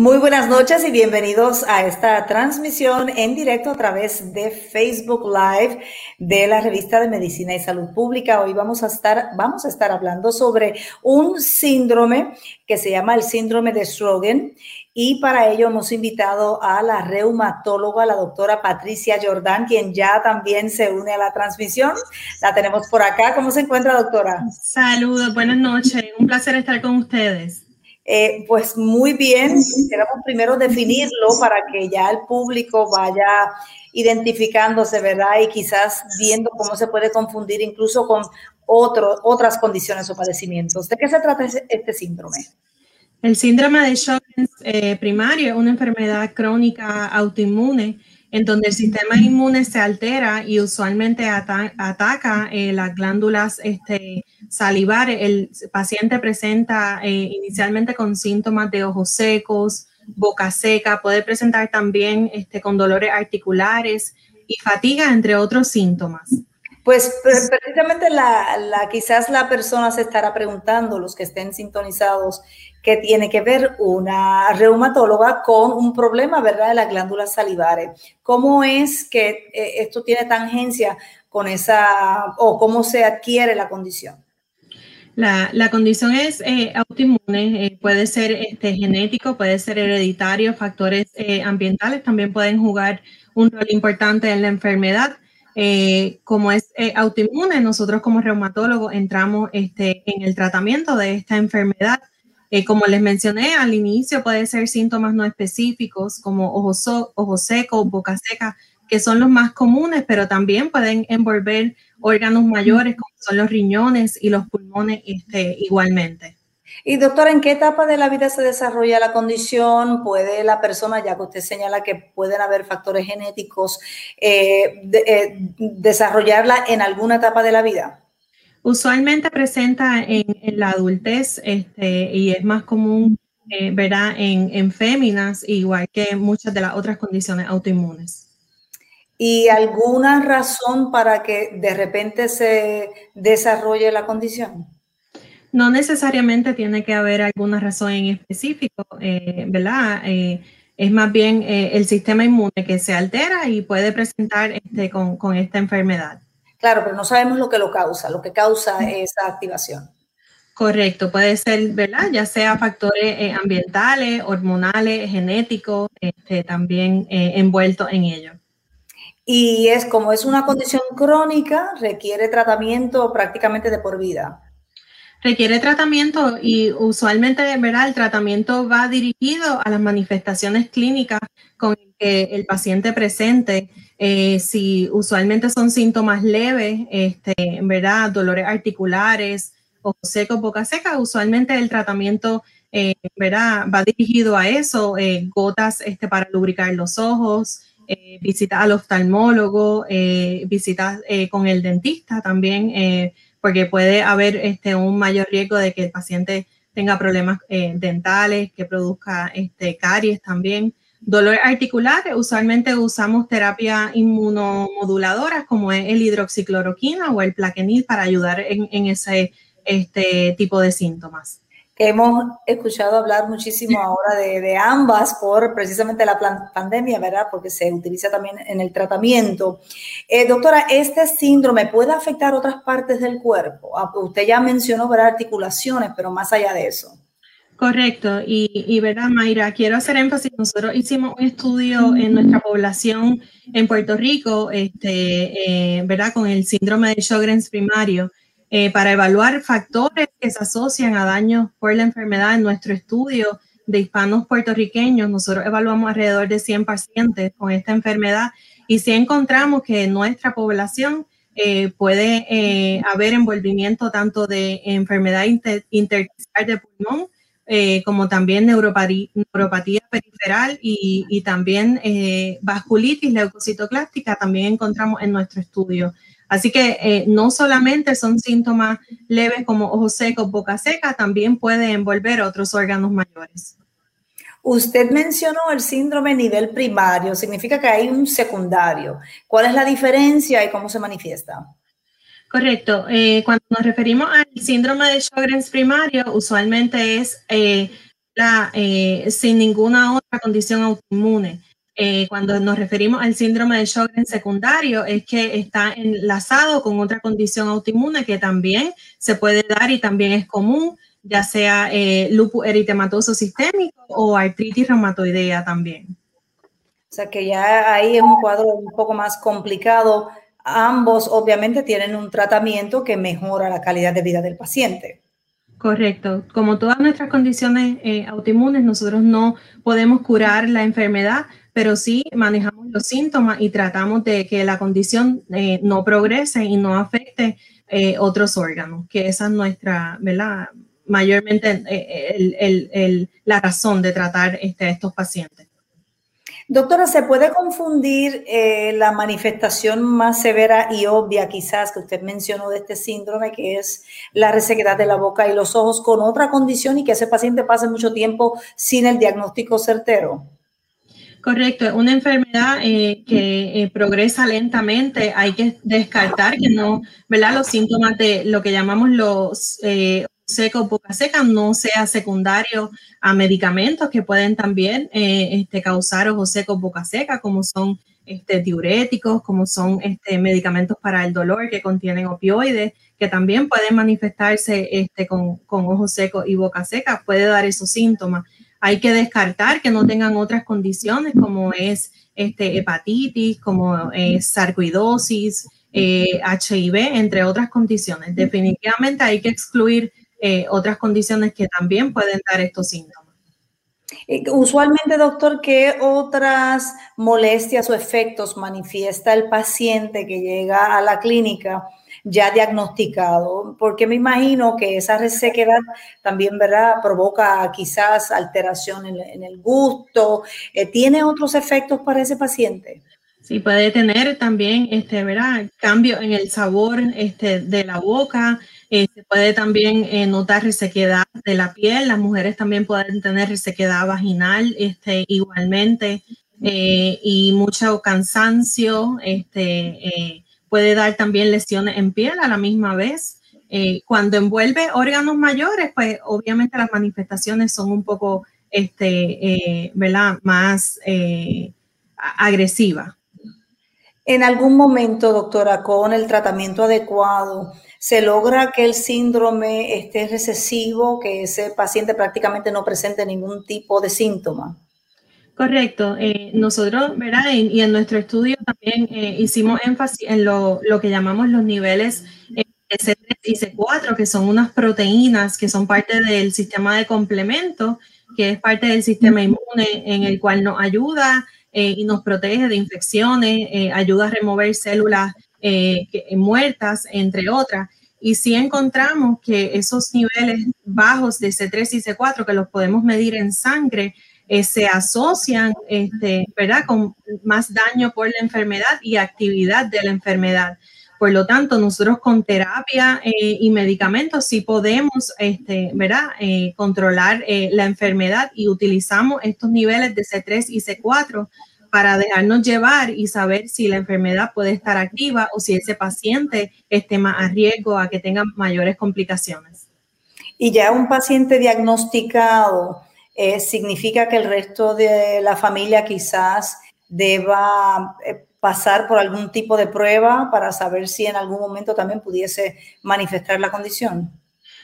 Muy buenas noches y bienvenidos a esta transmisión en directo a través de Facebook Live de la revista de Medicina y Salud Pública. Hoy vamos a estar, vamos a estar hablando sobre un síndrome que se llama el síndrome de Sjögren y para ello hemos invitado a la reumatóloga, la doctora Patricia Jordán, quien ya también se une a la transmisión. La tenemos por acá. ¿Cómo se encuentra, doctora? Saludos, buenas noches. Un placer estar con ustedes. Eh, pues muy bien, queremos primero definirlo para que ya el público vaya identificándose, ¿verdad? Y quizás viendo cómo se puede confundir incluso con otras condiciones o padecimientos. ¿De qué se trata este síndrome? El síndrome de Sjögren eh, primario es una enfermedad crónica autoinmune en donde el sistema inmune se altera y usualmente ataca eh, las glándulas este, salivares. El paciente presenta eh, inicialmente con síntomas de ojos secos, boca seca, puede presentar también este, con dolores articulares y fatiga, entre otros síntomas. Pues precisamente la, quizás la persona se estará preguntando, los que estén sintonizados, que tiene que ver una reumatóloga con un problema, ¿verdad?, de las glándulas salivares. ¿Cómo es que eh, esto tiene tangencia con esa, o cómo se adquiere la condición? La, la condición es eh, autoinmune, eh, puede ser este, genético, puede ser hereditario, factores ambientales también pueden jugar un rol importante en la enfermedad. como es autoinmune, nosotros como reumatólogos entramos este, en el tratamiento de esta enfermedad eh, como les mencioné al inicio, puede ser síntomas no específicos como ojos, ojos secos, boca seca, que son los más comunes, pero también pueden envolver órganos mayores como son los riñones y los pulmones este, igualmente. Y doctora, ¿en qué etapa de la vida se desarrolla la condición? ¿Puede la persona, ya que usted señala que pueden haber factores genéticos, eh, eh, desarrollarla en alguna etapa de la vida? Usualmente presenta en, la adultez este, y es más común, eh, ¿verdad?, en, en féminas, igual que muchas de las otras condiciones autoinmunes. ¿Y alguna razón para que de repente se desarrolle la condición? No necesariamente tiene que haber alguna razón en específico, eh, ¿verdad? Eh, es más bien el sistema inmune que se altera y puede presentar este, con, con esta enfermedad. Claro, pero no sabemos lo que lo causa, lo que causa esa activación. Correcto, puede ser, ¿verdad? Ya sea factores eh, ambientales, hormonales, genéticos, este, también eh, envueltos en ello. Y es como es una condición crónica, requiere tratamiento prácticamente de por vida. Requiere tratamiento y usualmente, ¿verdad? El tratamiento va dirigido a las manifestaciones clínicas con que el paciente presente eh, si usualmente son síntomas leves, este, ¿verdad? Dolores articulares, ojos secos, boca seca, usualmente el tratamiento, eh. Va dirigido a eso, eh, gotas este, para lubricar los ojos, visitas al oftalmólogo, visitas con el dentista también, porque puede haber este, un mayor riesgo de que el paciente tenga problemas dentales, que produzca este, caries también. Dolor articular, usualmente usamos terapia inmunomoduladora como es el hidroxicloroquina o el plaquenil para ayudar en, ese este tipo de síntomas. Hemos escuchado hablar muchísimo ahora de, ambas por precisamente la pandemia, ¿verdad? Porque se utiliza también en el tratamiento. Eh, doctora, ¿este síndrome puede afectar otras partes del cuerpo? Ah, usted ya mencionó, ¿verdad? Articulaciones, pero más allá de eso. Correcto, y, verdad, Mayra, quiero hacer énfasis. Nosotros hicimos un estudio en nuestra población en Puerto Rico, este, eh, verdad, con el síndrome de Sjogren's primario, eh, para evaluar factores que se asocian a daños por la enfermedad en nuestro estudio de hispanos puertorriqueños. Nosotros evaluamos alrededor de 100 pacientes con esta enfermedad y sí encontramos que en nuestra población eh, puede haber envolvimiento tanto de enfermedad inter intersticial de pulmón eh, como también neuropatía, periferal y, también eh, vasculitis leucocitoclástica también encontramos en nuestro estudio. Así que eh, no solamente son síntomas leves como ojos secos, boca seca, también puede envolver otros órganos mayores. Usted mencionó el síndrome nivel primario, significa que hay un secundario. ¿Cuál es la diferencia y cómo se manifiesta? Correcto. Eh, cuando nos referimos al síndrome de Sjogren's primario, usualmente es eh, la, eh, sin ninguna otra condición autoinmune. cuando nos referimos al síndrome de Sjogren secundario, es que está enlazado con otra condición autoinmune que también se puede dar y también es común, ya sea lupus eritematoso sistémico o artritis reumatoidea también. O sea que ya ahí es un cuadro un poco más complicado ambos obviamente tienen un tratamiento que mejora la calidad de vida del paciente. Correcto. Como todas nuestras condiciones eh, autoinmunes, nosotros no podemos curar la enfermedad, pero sí manejamos los síntomas y tratamos de que la condición eh, no progrese y no afecte eh, otros órganos, que esa es nuestra, ¿verdad? Mayormente la razón de tratar este, estos pacientes. Doctora, ¿se puede confundir eh, la manifestación más severa y obvia quizás que usted mencionó de este síndrome, que es la resequedad de la boca y los ojos, con otra condición y que ese paciente pase mucho tiempo sin el diagnóstico certero? Correcto, es una enfermedad eh, que eh, progresa lentamente. Hay que descartar que no, ¿verdad? Los síntomas de lo que llamamos los seco, boca seca, no sea secundario a medicamentos que pueden también eh, este, causar ojos secos, boca seca, como son este, diuréticos, como son este, medicamentos para el dolor que contienen opioides, que también pueden manifestarse con, ojos secos y boca seca, puede dar esos síntomas. Hay que descartar que no tengan otras condiciones como es hepatitis, como es sarcoidosis, HIV, eh, entre otras condiciones. Definitivamente hay que excluir eh, otras condiciones que también pueden dar estos síntomas. Eh, usualmente, doctor, ¿qué otras molestias o efectos manifiesta el paciente que llega a la clínica ya diagnosticado? Porque me imagino que esa resequedad también, ¿verdad?, provoca quizás alteración en, el gusto. Eh, ¿Tiene otros efectos para ese paciente? Sí, puede tener también, este, ¿verdad? Cambio en el sabor este, de la boca, eh, se puede también eh, notar resequedad de la piel, las mujeres también pueden tener resequedad vaginal este, igualmente eh, y mucho cansancio, este, puede dar también lesiones en piel a la misma vez. cuando envuelve órganos mayores, pues obviamente las manifestaciones son un poco este, más agresivas. En algún momento, doctora, con el tratamiento adecuado, se logra que el síndrome esté recesivo, que ese paciente prácticamente no presente ningún tipo de síntoma. Correcto. Eh, nosotros, ¿verdad? Y, en nuestro estudio también eh, hicimos énfasis en lo, que llamamos los niveles eh, C3 y C4, que son unas proteínas que son parte del sistema de complemento, que es parte del sistema inmune, en el cual nos ayuda y nos protege de infecciones, ayuda a remover células eh, muertas, entre otras. Y si encontramos que esos niveles bajos de C3 y C4, que los podemos medir en sangre, eh, se asocian este, ¿verdad? con más daño por la enfermedad y actividad de la enfermedad. Por lo tanto, nosotros con terapia eh, y medicamentos sí podemos este, ¿verdad? controlar la enfermedad y utilizamos estos niveles de C3 y C4 para dejarnos llevar y saber si la enfermedad puede estar activa o si ese paciente esté más a riesgo a que tenga mayores complicaciones. Y ya un paciente diagnosticado eh, significa que el resto de la familia quizás deba eh, pasar por algún tipo de prueba para saber si en algún momento también pudiese manifestar la condición.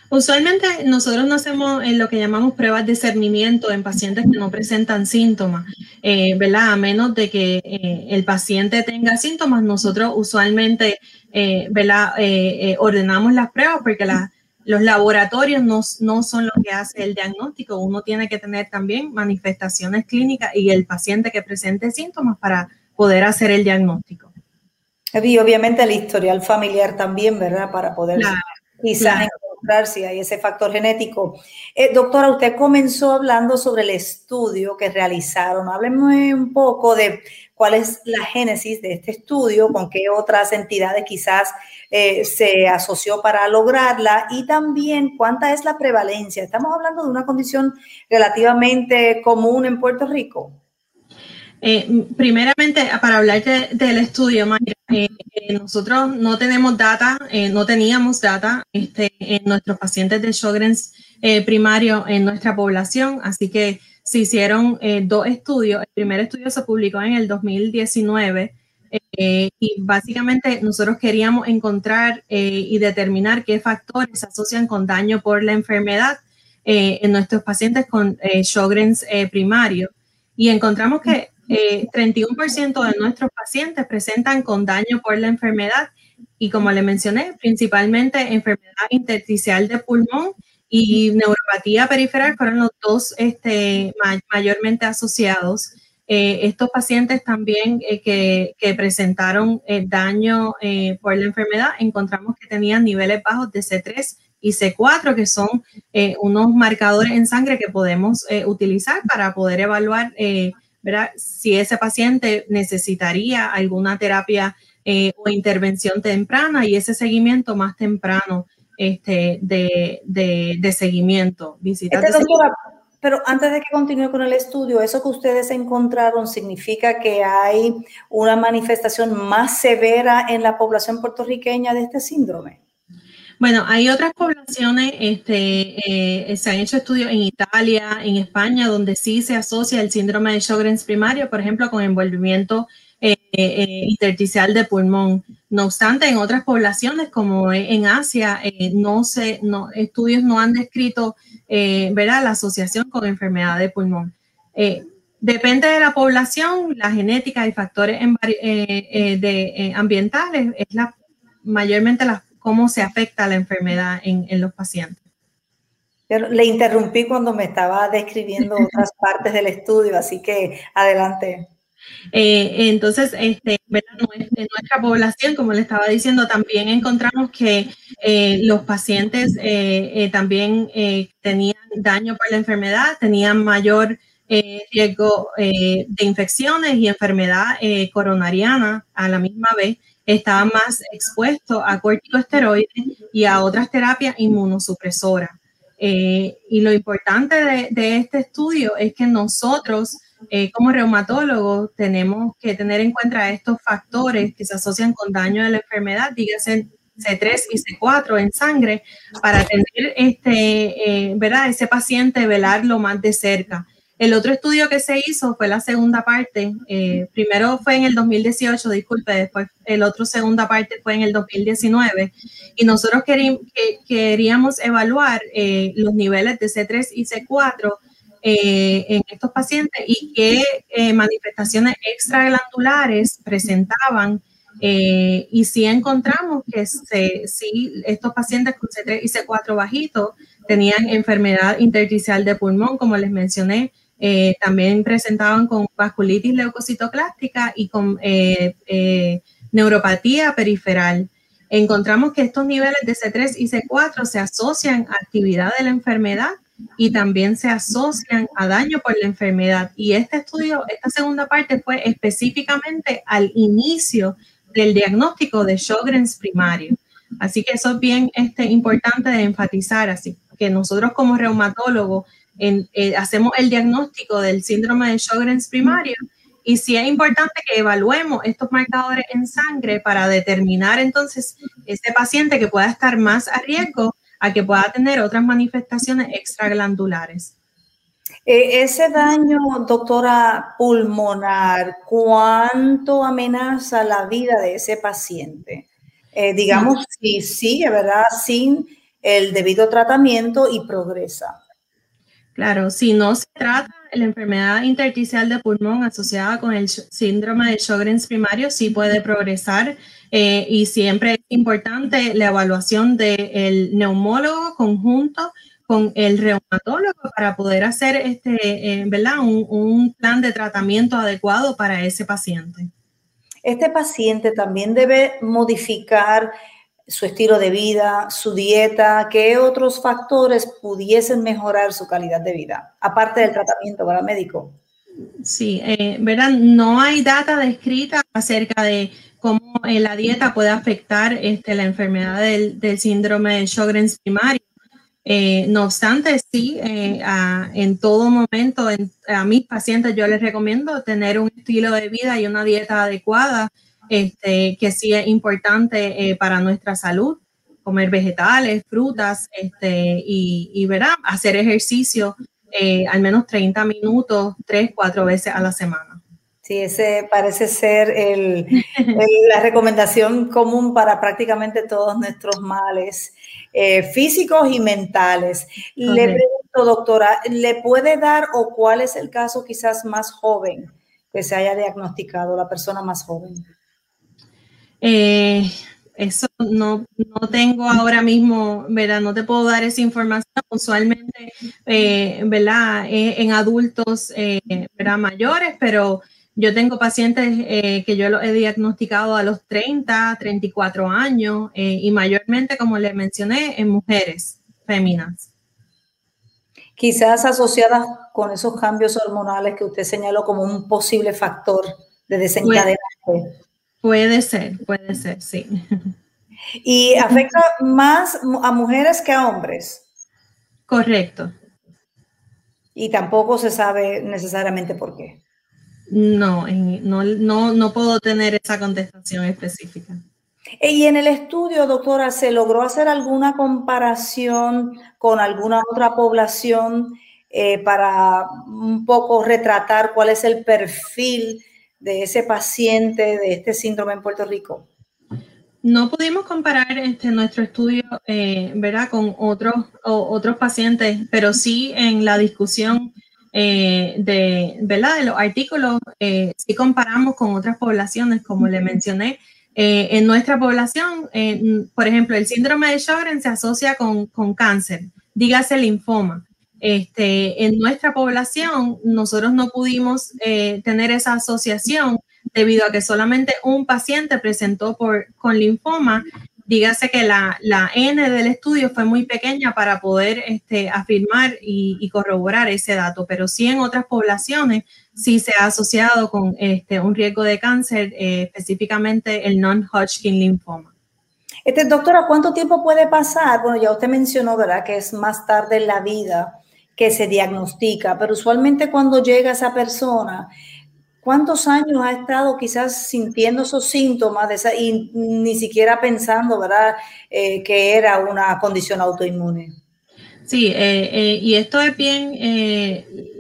Usualmente nosotros no hacemos en lo que llamamos pruebas de cernimiento en pacientes que no presentan síntomas, eh, ¿verdad? A menos de que eh, el paciente tenga síntomas, nosotros usualmente, eh, ¿verdad? ordenamos las pruebas porque los laboratorios no, no son los que hace el diagnóstico. Uno tiene que tener también manifestaciones clínicas y el paciente que presente síntomas para poder hacer el diagnóstico. Y obviamente el historial familiar también, ¿verdad? Para poder quizás encontrar si hay ese factor genético. Eh, doctora, usted comenzó hablando sobre el estudio que realizaron. Háblenme un poco de cuál es la génesis de este estudio, con qué otras entidades quizás eh, se asoció para lograrla y también cuánta es la prevalencia. Estamos hablando de una condición relativamente común en Puerto Rico. Eh, primeramente, para hablar del estudio, eh, nosotros no tenemos data, no teníamos data este, en nuestros pacientes de Sjogren's primario en nuestra población, así que se hicieron eh, dos estudios. El primer estudio se publicó en el 2019 eh, y básicamente nosotros queríamos encontrar eh, y determinar qué factores se asocian con daño por la enfermedad en nuestros pacientes con Sjogren's primario. Y encontramos que 31% de nuestros pacientes presentan con daño por la enfermedad y como le mencioné, principalmente enfermedad intersticial de pulmón y neuropatía periferal fueron los dos este, mayormente asociados. Eh, estos pacientes también eh, que, presentaron eh, daño por la enfermedad, encontramos que tenían niveles bajos de C3 y C4, que son unos marcadores en sangre que podemos utilizar para poder evaluar si ese paciente necesitaría alguna terapia o intervención temprana y ese seguimiento más temprano este, de, de, seguimiento, visitas este, Pero antes de que continúe con el estudio, ¿eso que ustedes encontraron significa que hay una manifestación más severa en la población puertorriqueña de este síndrome? Bueno, hay otras poblaciones, este, eh, se han hecho estudios en Italia, en España, donde sí se asocia el síndrome de Sjogren's primario, por ejemplo, con envolvimiento eh, eh, intersticial de pulmón. No obstante, en otras poblaciones como en Asia, eh, no se, no, estudios no han descrito ¿verdad? la asociación con enfermedad de pulmón. depende de la población, la genética y factores de, ambientales es la, mayormente la, cómo se afecta la enfermedad en, en los pacientes. Le interrumpí cuando me estaba describiendo otras partes del estudio, así que adelante. Eh, entonces, este, en nuestra población, como le estaba diciendo, también encontramos que eh, los pacientes eh, también tenían daño por la enfermedad, tenían mayor riesgo de infecciones y enfermedad coronariana a la misma vez, estaban más expuestos a corticosteroides y a otras terapias inmunosupresoras. y lo importante de, de este estudio es que nosotros eh, como reumatólogos tenemos que tener en cuenta estos factores que se asocian con daño de la enfermedad, dígase C3 y C4 en sangre, para tener este, eh, ¿verdad? ese paciente, velarlo más de cerca. El otro estudio que se hizo fue la segunda parte, eh, primero fue en el 2018, disculpe, después el otro segunda parte fue en el 2019, y nosotros queríamos evaluar los niveles de C3 y C4 eh, en estos pacientes y qué eh, manifestaciones extraglandulares presentaban. Eh, y si encontramos que se, si estos pacientes con C3 y C4 bajitos tenían enfermedad intersticial de pulmón, como les mencioné, también presentaban con vasculitis leucocitoclástica y con neuropatía periferal. Encontramos que estos niveles de C3 y C4 se asocian a actividad de la enfermedad y también se asocian a daño por la enfermedad. Y este estudio, esta segunda parte fue específicamente al inicio del diagnóstico de Sjogren's primario. Así que eso es bien este, importante de enfatizar, así que nosotros como reumatólogos eh, hacemos el diagnóstico del síndrome de Sjogren's primario y sí es importante que evaluemos estos marcadores en sangre para determinar entonces ese paciente que pueda estar más a riesgo a que pueda tener otras manifestaciones extraglandulares. Eh, ese daño, doctora, pulmonar, ¿cuánto amenaza la vida de ese paciente? Eh, digamos, si sigue, ¿verdad? Sin el debido tratamiento y progresa. Claro, si no se trata la enfermedad intersticial de pulmón asociada con el síndrome de Sjogren's primario, sí puede progresar eh, y siempre es importante la evaluación del neumólogo conjunto con el reumatólogo para poder hacer este, eh, ¿verdad? Un, plan de tratamiento adecuado para ese paciente. Este paciente también debe modificar su estilo de vida, su dieta, qué otros factores pudiesen mejorar su calidad de vida, aparte del tratamiento para médico. Sí, eh, ¿verdad? No hay data descrita acerca de cómo eh, la dieta puede afectar este, la enfermedad del, síndrome de Sjogren's primario. Eh, no obstante, sí, en todo momento a mis pacientes yo les recomiendo tener un estilo de vida y una dieta adecuada, este, que sí es importante para nuestra salud, comer vegetales, frutas este, y, y hacer ejercicio al menos 30 minutos, 3, 4 veces a la semana. Sí, ese parece ser la recomendación común para prácticamente todos nuestros males eh, físicos y mentales. Le pregunto, doctora, ¿le puede dar o cuál es el caso quizás más joven que se haya diagnosticado, la persona más joven? Eh, eso no, no tengo ahora mismo, ¿verdad? No te puedo dar esa información. Usualmente, eh, ¿verdad? en adultos, ¿verdad? Mayores, pero yo tengo pacientes eh, que yo los he diagnosticado a los 30, 34 años eh, y mayormente, como les mencioné, en mujeres féminas. Quizás asociadas con esos cambios hormonales que usted señaló como un posible factor de desencadenante. Puede, ser, puede ser, sí. ¿Y afecta más a mujeres que a hombres? Correcto. Y tampoco se sabe necesariamente por qué. No, no, no, puedo tener esa contestación específica. Y en el estudio, doctora, ¿se logró hacer alguna comparación con alguna otra población eh, para un poco retratar cuál es el perfil de ese paciente de este síndrome en Puerto Rico? No pudimos comparar este, nuestro estudio eh, ¿verdad? con otros, otros pacientes, pero sí en la discusión eh, de, ¿verdad? de los artículos, eh, si comparamos con otras poblaciones, como le mencioné, eh, en nuestra población, por ejemplo, el síndrome de Sjögren se asocia con, con cáncer, dígase linfoma. Este, en nuestra población, nosotros no pudimos tener esa asociación debido a que solamente un paciente presentó con linfoma dígase que la, N del estudio fue muy pequeña para poder este, afirmar y, corroborar ese dato, pero sí en otras poblaciones sí se ha asociado con este, un riesgo de cáncer, eh, específicamente el non-Hodgkin linfoma. Este, doctora, ¿cuánto tiempo puede pasar? Bueno, ya usted mencionó, ¿verdad?, que es más tarde en la vida que se diagnostica, pero usualmente cuando llega esa persona, ¿Cuántos años ha estado quizás sintiendo esos síntomas de esa, y ni siquiera pensando, ¿verdad?, eh, que era una condición autoinmune. Sí, eh, eh, y esto es bien,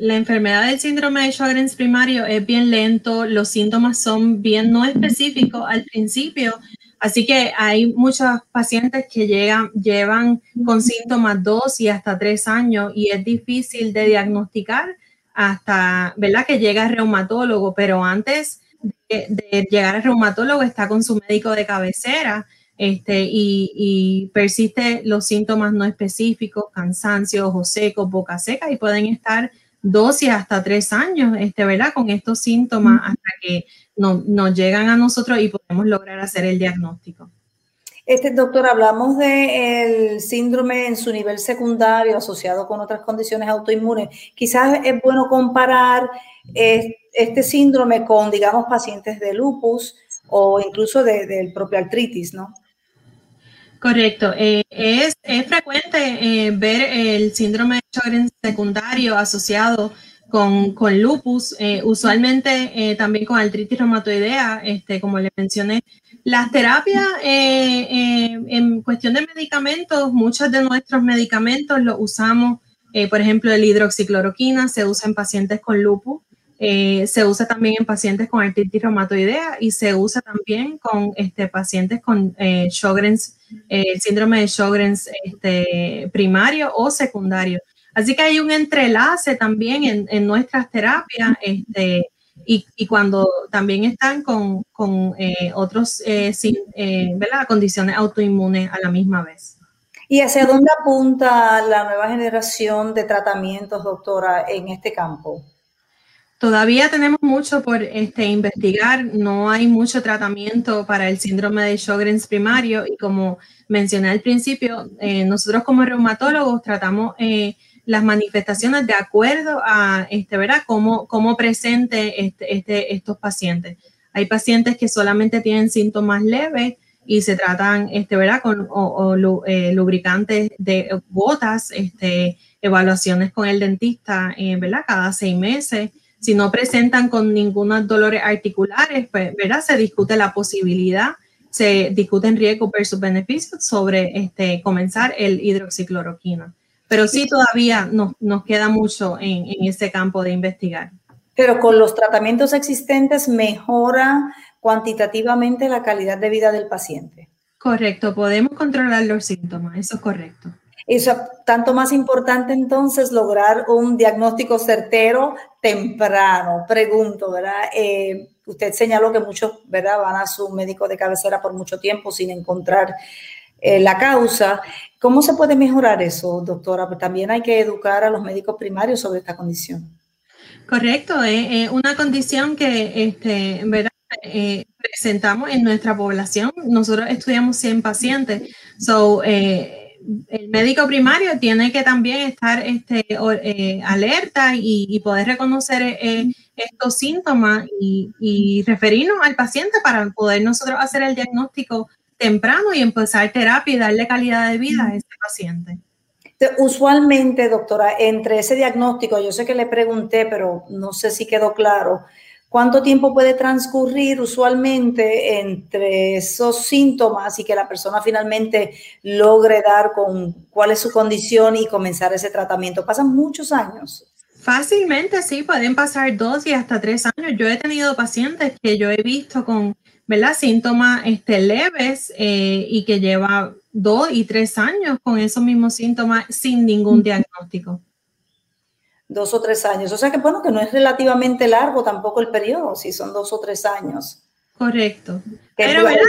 la enfermedad del síndrome de Sjögren's primario es bien lento, los síntomas son bien no específicos al principio, así que hay muchos pacientes que llegan, llevan con síntomas dos y hasta tres años y es difícil de diagnosticar hasta, ¿verdad? Que llega el reumatólogo, pero antes de, llegar al reumatólogo está con su médico de cabecera este, y, persiste los síntomas no específicos, cansancio, ojos secos, boca seca y pueden estar dos y hasta tres años, este, ¿verdad? Con estos síntomas hasta que nos llegan a nosotros y podemos lograr hacer el diagnóstico. Este, doctor, hablamos del síndrome en su nivel secundario asociado con otras condiciones autoinmunes. Quizás es bueno comparar este síndrome con, digamos, pacientes de lupus o incluso del propio artritis, ¿no? Correcto. Eh, es, frecuente eh, ver el síndrome de Sjögren secundario asociado con, lupus, eh, usualmente también con artritis reumatoidea, este, como le mencioné, las terapias, en cuestión de medicamentos, muchos de nuestros medicamentos los usamos, por ejemplo, el hidroxicloroquina se usa en pacientes con lupus, se usa también en pacientes con artritis reumatoidea y se usa también con este, pacientes con Sjogren's, síndrome de Sjogren's este, primario o secundario. Así que hay un entrelace también en, nuestras terapias. Este, y, cuando también están con, con eh, otros eh, eh, condiciones autoinmunes a la misma vez. ¿Y hacia dónde apunta la nueva generación de tratamientos, doctora, en este campo? Todavía tenemos mucho por este, investigar, no hay mucho tratamiento para el síndrome de Sjogren's primario y como mencioné al principio, eh, nosotros como reumatólogos tratamos eh, las manifestaciones de acuerdo a este, ¿verdad? Cómo, cómo presente este, estos pacientes. Hay pacientes que solamente tienen síntomas leves y se tratan, ¿verdad? Con eh, lubricantes de gotas, evaluaciones con el dentista, ¿verdad? Cada seis meses si no presentan con ningunos dolores articulares, pues, ¿verdad? Se discute la posibilidad, se discuten riesgos versus beneficios sobre este, comenzar el hidroxicloroquina. Pero sí todavía nos, nos queda mucho en, en ese campo de investigar. Pero con los tratamientos existentes mejora cuantitativamente la calidad de vida del paciente. Correcto, podemos controlar los síntomas, eso es correcto. Eso es tanto más importante entonces lograr un diagnóstico certero temprano. Pregunto, ¿verdad? Eh, usted señaló que muchos, ¿verdad? Van a su médico de cabecera por mucho tiempo sin encontrar eh, la causa. ¿Cómo se puede mejorar eso, doctora? Pues también hay que educar a los médicos primarios sobre esta condición. Correcto, es una condición que, este, ¿verdad? Eh, presentamos en nuestra población. Nosotros estudiamos 100 pacientes. So, el médico primario tiene que también estar este, eh, alerta y, poder reconocer eh, estos síntomas y, referirnos al paciente para poder nosotros hacer el diagnóstico temprano y empezar terapia y darle calidad de vida a ese paciente. Usualmente, doctora, entre ese diagnóstico, yo sé que le pregunté, pero no sé si quedó claro, ¿Cuánto tiempo puede transcurrir usualmente entre esos síntomas y que la persona finalmente logre dar con cuál es su condición y comenzar ese tratamiento? ¿Pasan muchos años? Fácilmente, sí, pueden pasar dos y hasta tres años. Yo he tenido pacientes que yo he visto con ¿verdad? síntomas este, leves eh, y que lleva dos y tres años con esos mismos síntomas sin ningún diagnóstico dos o tres años. O sea que bueno, que no es relativamente largo tampoco el periodo, si son dos o tres años. Correcto. Pero ¿verdad?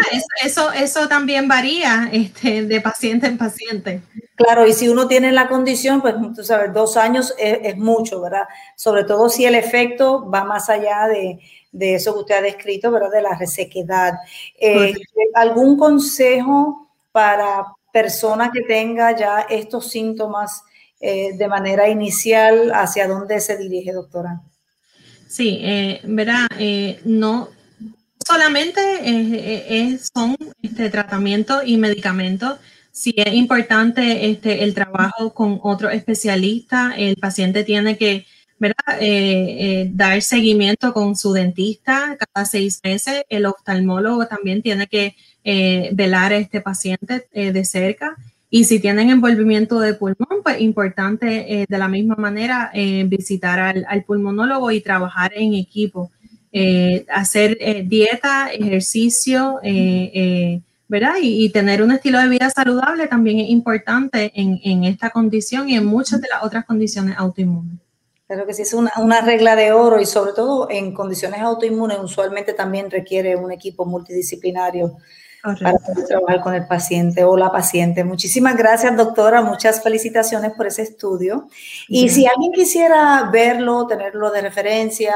Eso, eso, también varía este, de paciente en paciente. Claro, y si uno tiene la condición, pues tú sabes, dos años es, mucho, ¿verdad? Sobre todo si el efecto va más allá de, de eso que usted ha descrito, ¿verdad? De la resequedad. Eh, ¿Algún consejo para persona que tenga ya estos síntomas eh, de manera inicial hacia dónde se dirige, doctora. Sí, eh, verá, eh, no solamente es, son este, tratamientos y medicamentos. Si es importante este, el trabajo con otro especialista, el paciente tiene que dar seguimiento con su dentista cada seis meses. El oftalmólogo también tiene que velar a este paciente de cerca y si tienen envolvimiento de pulmón, pues importante eh, de la misma manera eh, visitar al, pulmonólogo y trabajar en equipo. Eh, hacer dieta, ejercicio, ¿verdad? Y, tener un estilo de vida saludable también es importante en, esta condición y en muchas de las otras condiciones autoinmunes. Claro que sí, es una, una, regla de oro y sobre todo en condiciones autoinmunes usualmente también requiere un equipo multidisciplinario para poder trabajar con el paciente o la paciente. Muchísimas gracias, doctora. Muchas felicitaciones por ese estudio. Y si alguien quisiera verlo, tenerlo de referencia,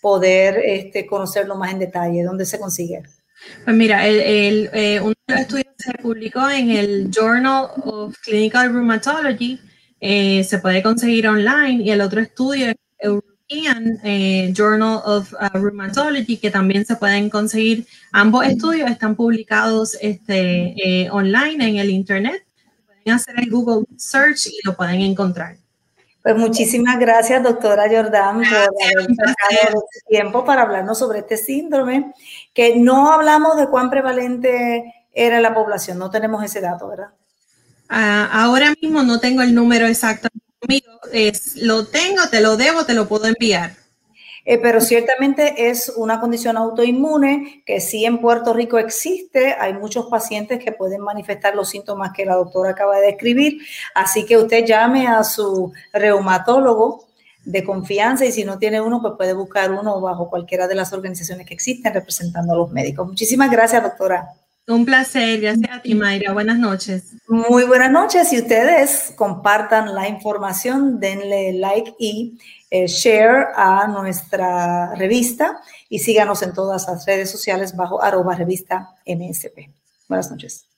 poder este, conocerlo más en detalle, ¿dónde se consigue? Pues mira, el, eh, uno de los estudios se publicó en el Journal of Clinical Rheumatology, eh, se puede conseguir online, y el otro estudio es eh, Journal of uh, Rheumatology, que también se pueden conseguir. Ambos estudios están publicados este, eh, online en el Internet. Pueden hacer el Google Search y lo pueden encontrar. Pues muchísimas gracias, doctora Jordán, por haber sacado este tiempo para hablarnos sobre este síndrome, que no hablamos de cuán prevalente era la población, no tenemos ese dato, ¿verdad? Ah, ahora mismo no tengo el número exacto es, lo tengo, te lo debo, te lo puedo enviar. Eh, pero ciertamente es una condición autoinmune que sí en Puerto Rico existe. Hay muchos pacientes que pueden manifestar los síntomas que la doctora acaba de describir. Así que usted llame a su reumatólogo de confianza y si no tiene uno, pues puede buscar uno bajo cualquiera de las organizaciones que existen representando a los médicos. Muchísimas gracias, doctora. Un placer, gracias a ti, Mayra. Buenas noches. Muy buenas noches y ustedes compartan la información, denle like y eh, share a nuestra revista y síganos en todas las redes sociales bajo arroba revista MSP. Buenas noches.